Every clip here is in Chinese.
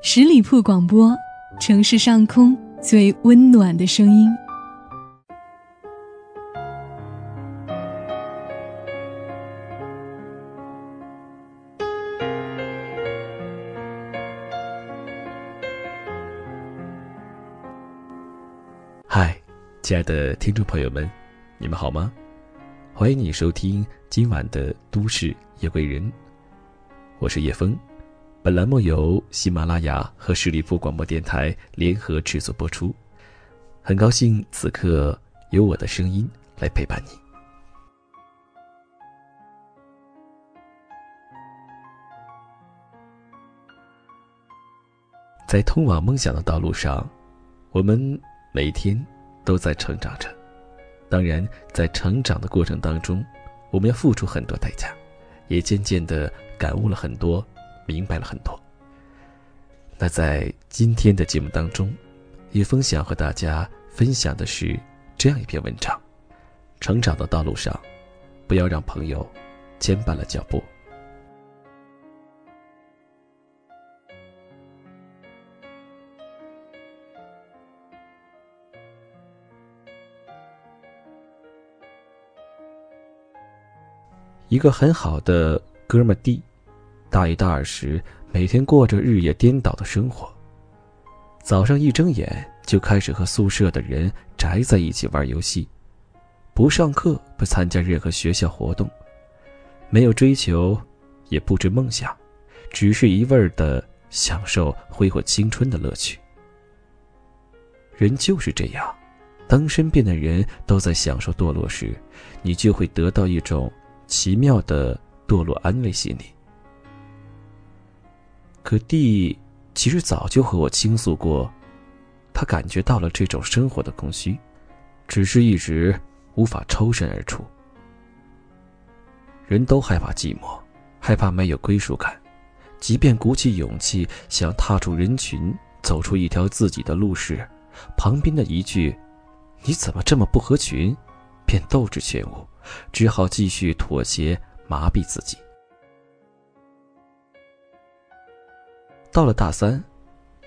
十里铺广播，城市上空最温暖的声音。嗨，亲爱的听众朋友们，你们好吗？欢迎你收听今晚的《都市夜归人》，我是叶枫。本栏目由喜马拉雅和十里铺广播电台联合制作播出。很高兴此刻有我的声音来陪伴你。在通往梦想的道路上，我们。每天都在成长着，当然，在成长的过程当中，我们要付出很多代价，也渐渐的感悟了很多，明白了很多。那在今天的节目当中，叶峰想和大家分享的是这样一篇文章：成长的道路上，不要让朋友牵绊了脚步。一个很好的哥们弟大一大二时，每天过着日夜颠倒的生活。早上一睁眼就开始和宿舍的人宅在一起玩游戏，不上课，不参加任何学校活动，没有追求，也不知梦想，只是一味的享受挥霍青春的乐趣。人就是这样，当身边的人都在享受堕落时，你就会得到一种。奇妙的堕落安慰心理。可弟其实早就和我倾诉过，他感觉到了这种生活的空虚，只是一直无法抽身而出。人都害怕寂寞，害怕没有归属感，即便鼓起勇气想踏出人群，走出一条自己的路时，旁边的一句“你怎么这么不合群”，便斗志全无。只好继续妥协，麻痹自己。到了大三，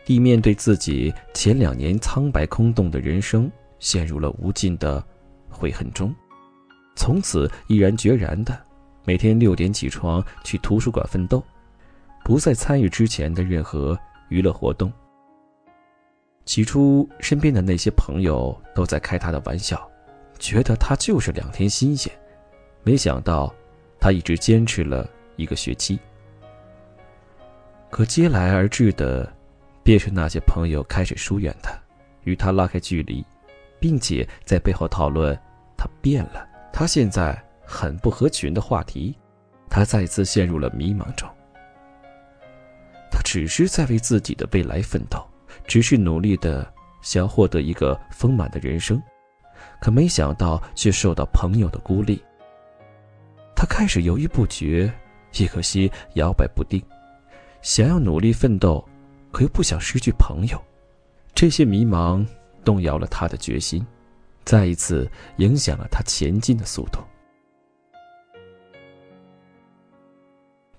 弟面对自己前两年苍白空洞的人生，陷入了无尽的悔恨中，从此毅然决然的每天六点起床去图书馆奋斗，不再参与之前的任何娱乐活动。起初，身边的那些朋友都在开他的玩笑。觉得他就是两天新鲜，没想到他一直坚持了一个学期。可接来而至的，便是那些朋友开始疏远他，与他拉开距离，并且在背后讨论他变了，他现在很不合群的话题。他再次陷入了迷茫中。他只是在为自己的未来奋斗，只是努力的想获得一个丰满的人生。可没想到，却受到朋友的孤立。他开始犹豫不决，一颗心摇摆不定，想要努力奋斗，可又不想失去朋友。这些迷茫动摇了他的决心，再一次影响了他前进的速度。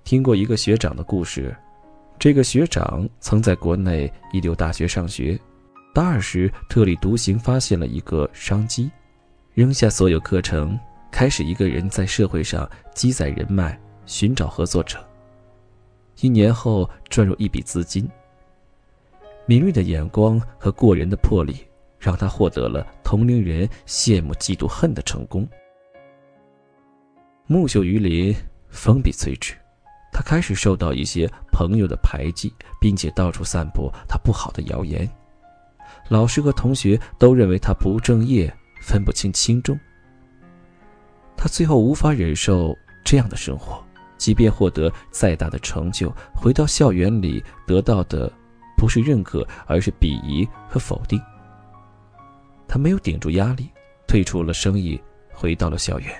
听过一个学长的故事，这个学长曾在国内一流大学上学。大二时，特立独行，发现了一个商机，扔下所有课程，开始一个人在社会上积攒人脉，寻找合作者。一年后，赚入一笔资金。敏锐的眼光和过人的魄力，让他获得了同龄人羡慕、嫉妒、恨的成功。木秀于林，风必摧之。他开始受到一些朋友的排挤，并且到处散布他不好的谣言。老师和同学都认为他不务正业，分不清轻重。他最后无法忍受这样的生活，即便获得再大的成就，回到校园里得到的不是认可，而是鄙夷和否定。他没有顶住压力，退出了生意，回到了校园，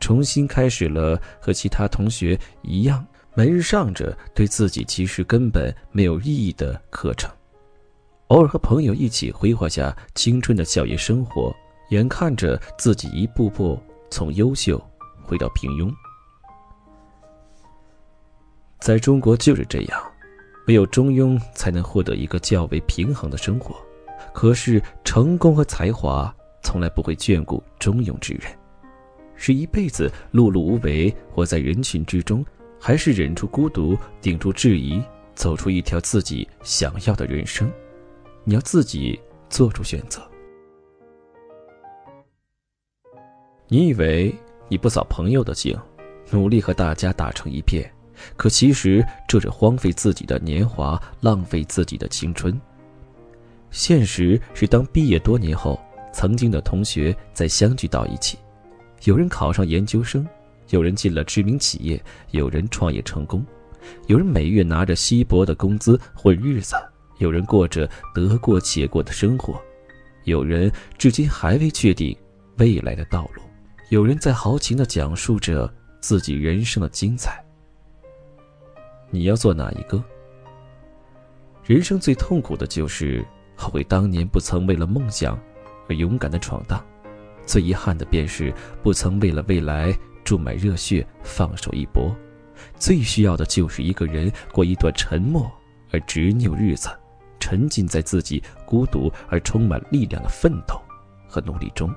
重新开始了和其他同学一样，每日上着对自己其实根本没有意义的课程。偶尔和朋友一起挥霍下青春的校园生活，眼看着自己一步步从优秀回到平庸。在中国就是这样，唯有中庸才能获得一个较为平衡的生活。可是成功和才华从来不会眷顾中庸之人，是一辈子碌碌无为，活在人群之中，还是忍住孤独，顶住质疑，走出一条自己想要的人生？你要自己做出选择。你以为你不扫朋友的兴，努力和大家打成一片，可其实这是荒废自己的年华，浪费自己的青春。现实是，当毕业多年后，曾经的同学再相聚到一起，有人考上研究生，有人进了知名企业，有人创业成功，有人每月拿着稀薄的工资混日子，有人过着得过且过的生活，有人至今还未确定未来的道路，有人在豪情地讲述着自己人生的精彩。你要做哪一个？人生最痛苦的就是。后悔当年不曾为了梦想而勇敢的闯荡，最遗憾的便是不曾为了未来注满热血放手一搏。最需要的就是一个人过一段沉默而执拗日子，沉浸在自己孤独而充满力量的奋斗和努力中。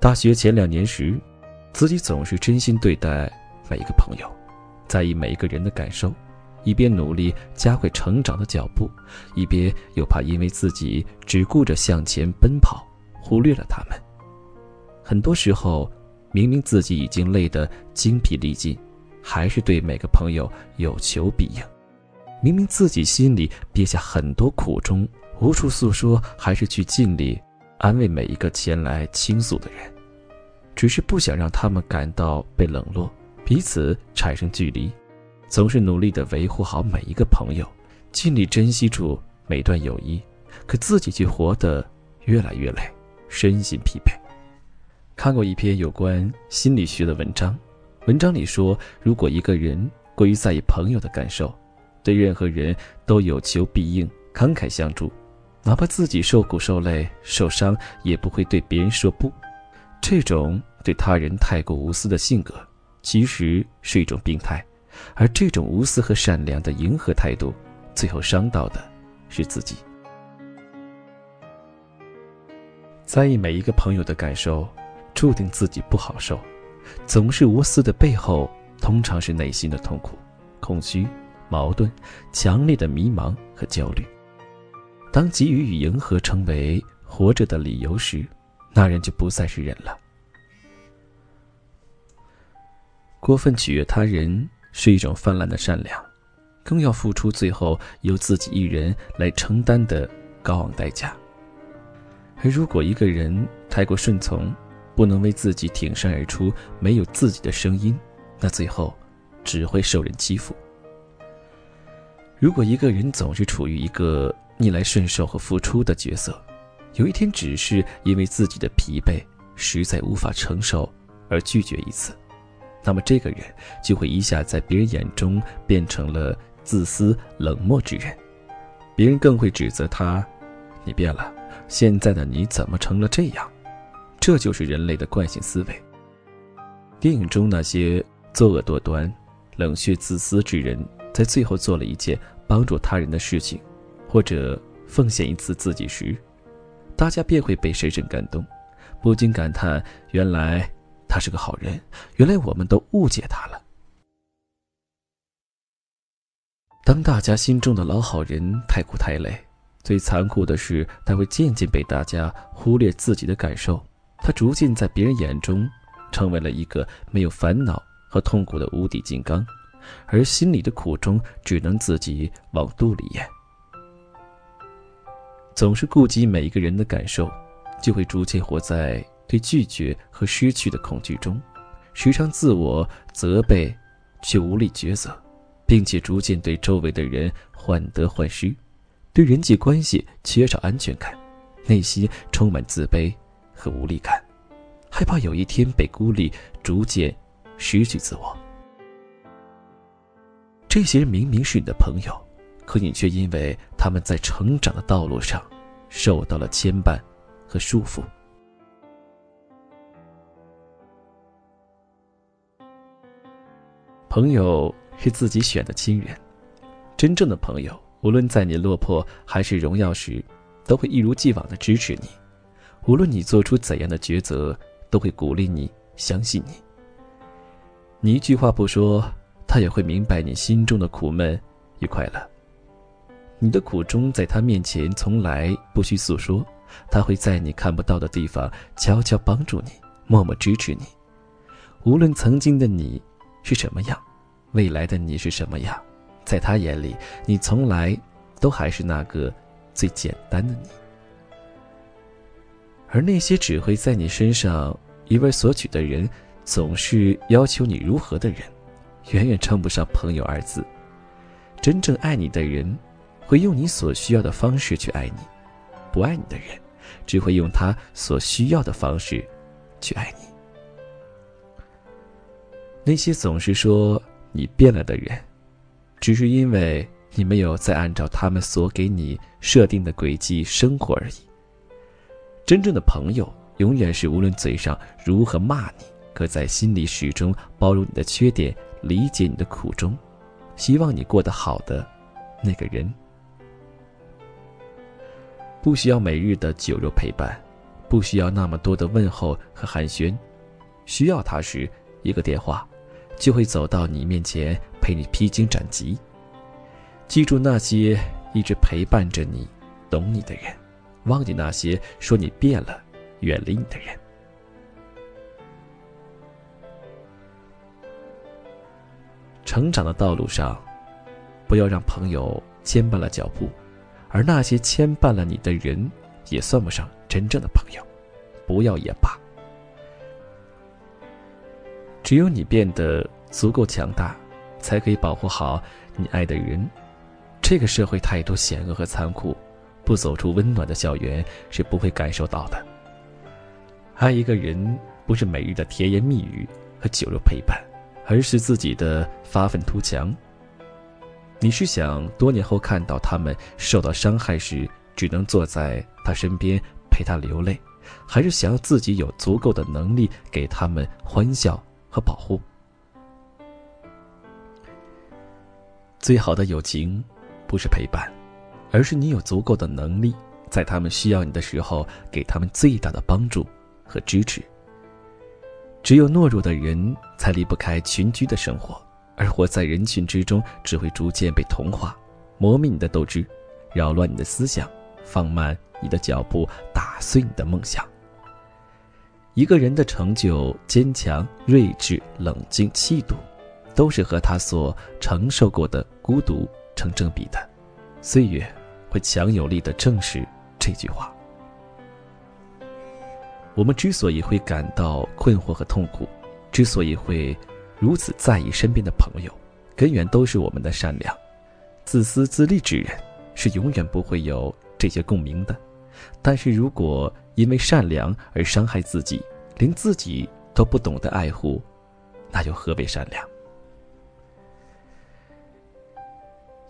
大学前两年时，自己总是真心对待每一个朋友。在意每一个人的感受，一边努力加快成长的脚步，一边又怕因为自己只顾着向前奔跑，忽略了他们。很多时候，明明自己已经累得精疲力尽，还是对每个朋友有求必应；明明自己心里憋下很多苦衷，无处诉说，还是去尽力安慰每一个前来倾诉的人，只是不想让他们感到被冷落。彼此产生距离，总是努力的维护好每一个朋友，尽力珍惜住每段友谊，可自己却活得越来越累，身心疲惫。看过一篇有关心理学的文章，文章里说，如果一个人过于在意朋友的感受，对任何人都有求必应，慷慨相助，哪怕自己受苦受累受伤，也不会对别人说不。这种对他人太过无私的性格。其实是一种病态，而这种无私和善良的迎合态度，最后伤到的是自己。在意每一个朋友的感受，注定自己不好受。总是无私的背后，通常是内心的痛苦、空虚、矛盾、强烈的迷茫和焦虑。当给予与迎合成为活着的理由时，那人就不再是人了。过分取悦他人是一种泛滥的善良，更要付出最后由自己一人来承担的高昂代价。而如果一个人太过顺从，不能为自己挺身而出，没有自己的声音，那最后只会受人欺负。如果一个人总是处于一个逆来顺受和付出的角色，有一天只是因为自己的疲惫实在无法承受而拒绝一次。那么这个人就会一下在别人眼中变成了自私冷漠之人，别人更会指责他：“你变了，现在的你怎么成了这样？”这就是人类的惯性思维。电影中那些作恶多端、冷血自私之人，在最后做了一件帮助他人的事情，或者奉献一次自己时，大家便会被深深感动，不禁感叹：原来。他是个好人，原来我们都误解他了。当大家心中的老好人太苦太累，最残酷的是，他会渐渐被大家忽略自己的感受。他逐渐在别人眼中，成为了一个没有烦恼和痛苦的无底金刚，而心里的苦衷只能自己往肚里咽。总是顾及每一个人的感受，就会逐渐活在。对拒绝和失去的恐惧中，时常自我责备，却无力抉择，并且逐渐对周围的人患得患失，对人际关系缺少安全感，内心充满自卑和无力感，害怕有一天被孤立，逐渐失去自我。这些明明是你的朋友，可你却因为他们在成长的道路上受到了牵绊和束缚。朋友是自己选的亲人，真正的朋友，无论在你落魄还是荣耀时，都会一如既往的支持你；无论你做出怎样的抉择，都会鼓励你、相信你。你一句话不说，他也会明白你心中的苦闷与快乐。你的苦衷在他面前从来不需诉说，他会在你看不到的地方悄悄帮助你，默默支持你。无论曾经的你是什么样，未来的你是什么样，在他眼里，你从来都还是那个最简单的你。而那些只会在你身上一味索取的人，总是要求你如何的人，远远称不上朋友二字。真正爱你的人，会用你所需要的方式去爱你；不爱你的人，只会用他所需要的方式去爱你。那些总是说你变了的人，只是因为你没有再按照他们所给你设定的轨迹生活而已。真正的朋友，永远是无论嘴上如何骂你。可在心里始终包容你的缺点，理解你的苦衷，希望你过得好的那个人，不需要每日的酒肉陪伴，不需要那么多的问候和寒暄，需要他时，一个电话，就会走到你面前陪你披荆斩棘。记住那些一直陪伴着你、懂你的人，忘记那些说你变了、远离你的人。成长的道路上，不要让朋友牵绊了脚步，而那些牵绊了你的人，也算不上真正的朋友。不要也罢。只有你变得足够强大，才可以保护好你爱的人。这个社会太多险恶和残酷，不走出温暖的校园是不会感受到的。爱一个人，不是每日的甜言蜜语和酒肉陪伴。而是自己的发愤图强。你是想多年后看到他们受到伤害时，只能坐在他身边陪他流泪，还是想要自己有足够的能力给他们欢笑和保护？最好的友情，不是陪伴，而是你有足够的能力，在他们需要你的时候，给他们最大的帮助和支持。只有懦弱的人才离不开群居的生活，而活在人群之中，只会逐渐被同化，磨灭你的斗志，扰乱你的思想，放慢你的脚步，打碎你的梦想。一个人的成就、坚强、睿智、冷静、气度，都是和他所承受过的孤独成正比的。岁月会强有力的证实这句话。我们之所以会感到困惑和痛苦，之所以会如此在意身边的朋友，根源都是我们的善良。自私自利之人是永远不会有这些共鸣的。但是如果因为善良而伤害自己，连自己都不懂得爱护，那又何为善良？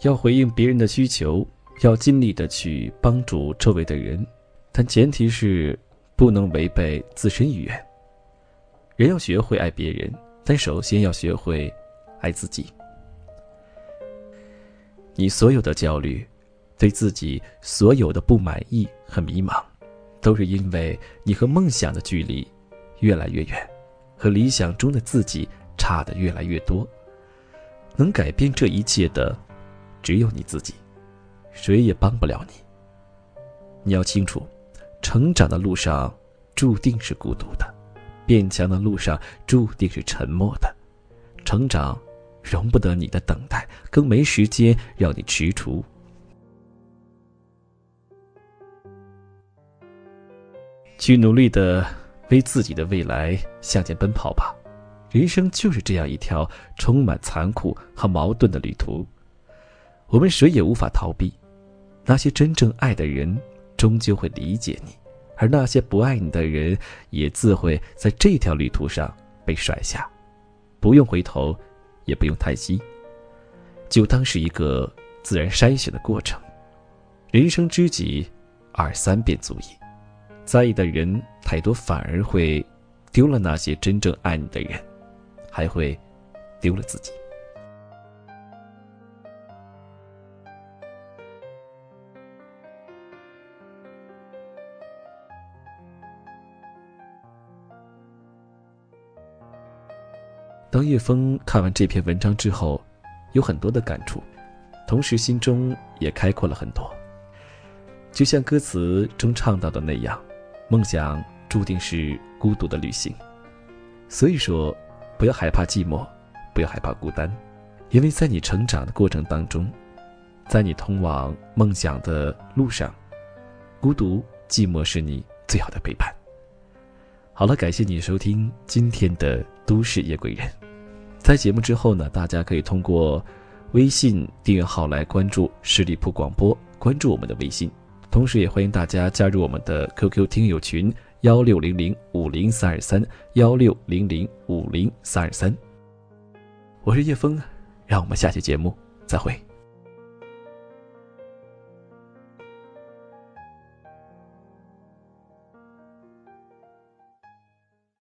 要回应别人的需求，要尽力的去帮助周围的人，但前提是。不能违背自身意愿。人要学会爱别人，但首先要学会爱自己。你所有的焦虑，对自己所有的不满意和迷茫，都是因为你和梦想的距离越来越远，和理想中的自己差的越来越多。能改变这一切的，只有你自己，谁也帮不了你。你要清楚。成长的路上，注定是孤独的；变强的路上，注定是沉默的。成长，容不得你的等待，更没时间让你踟蹰。去努力的为自己的未来向前奔跑吧！人生就是这样一条充满残酷和矛盾的旅途，我们谁也无法逃避。那些真正爱的人。终究会理解你，而那些不爱你的人，也自会在这条旅途上被甩下。不用回头，也不用叹息，就当是一个自然筛选的过程。人生知己，二三便足矣。在意的人太多，反而会丢了那些真正爱你的人，还会丢了自己。张叶峰看完这篇文章之后，有很多的感触，同时心中也开阔了很多。就像歌词中唱到的那样，梦想注定是孤独的旅行。所以说，不要害怕寂寞，不要害怕孤单，因为在你成长的过程当中，在你通往梦想的路上，孤独、寂寞是你最好的陪伴。好了，感谢你收听今天的《都市夜归人》。在节目之后呢，大家可以通过微信订阅号来关注十里铺广播，关注我们的微信。同时，也欢迎大家加入我们的 QQ 听友群幺六零零五零三二三幺六零零五零三二三。我是叶枫，让我们下期节目再会。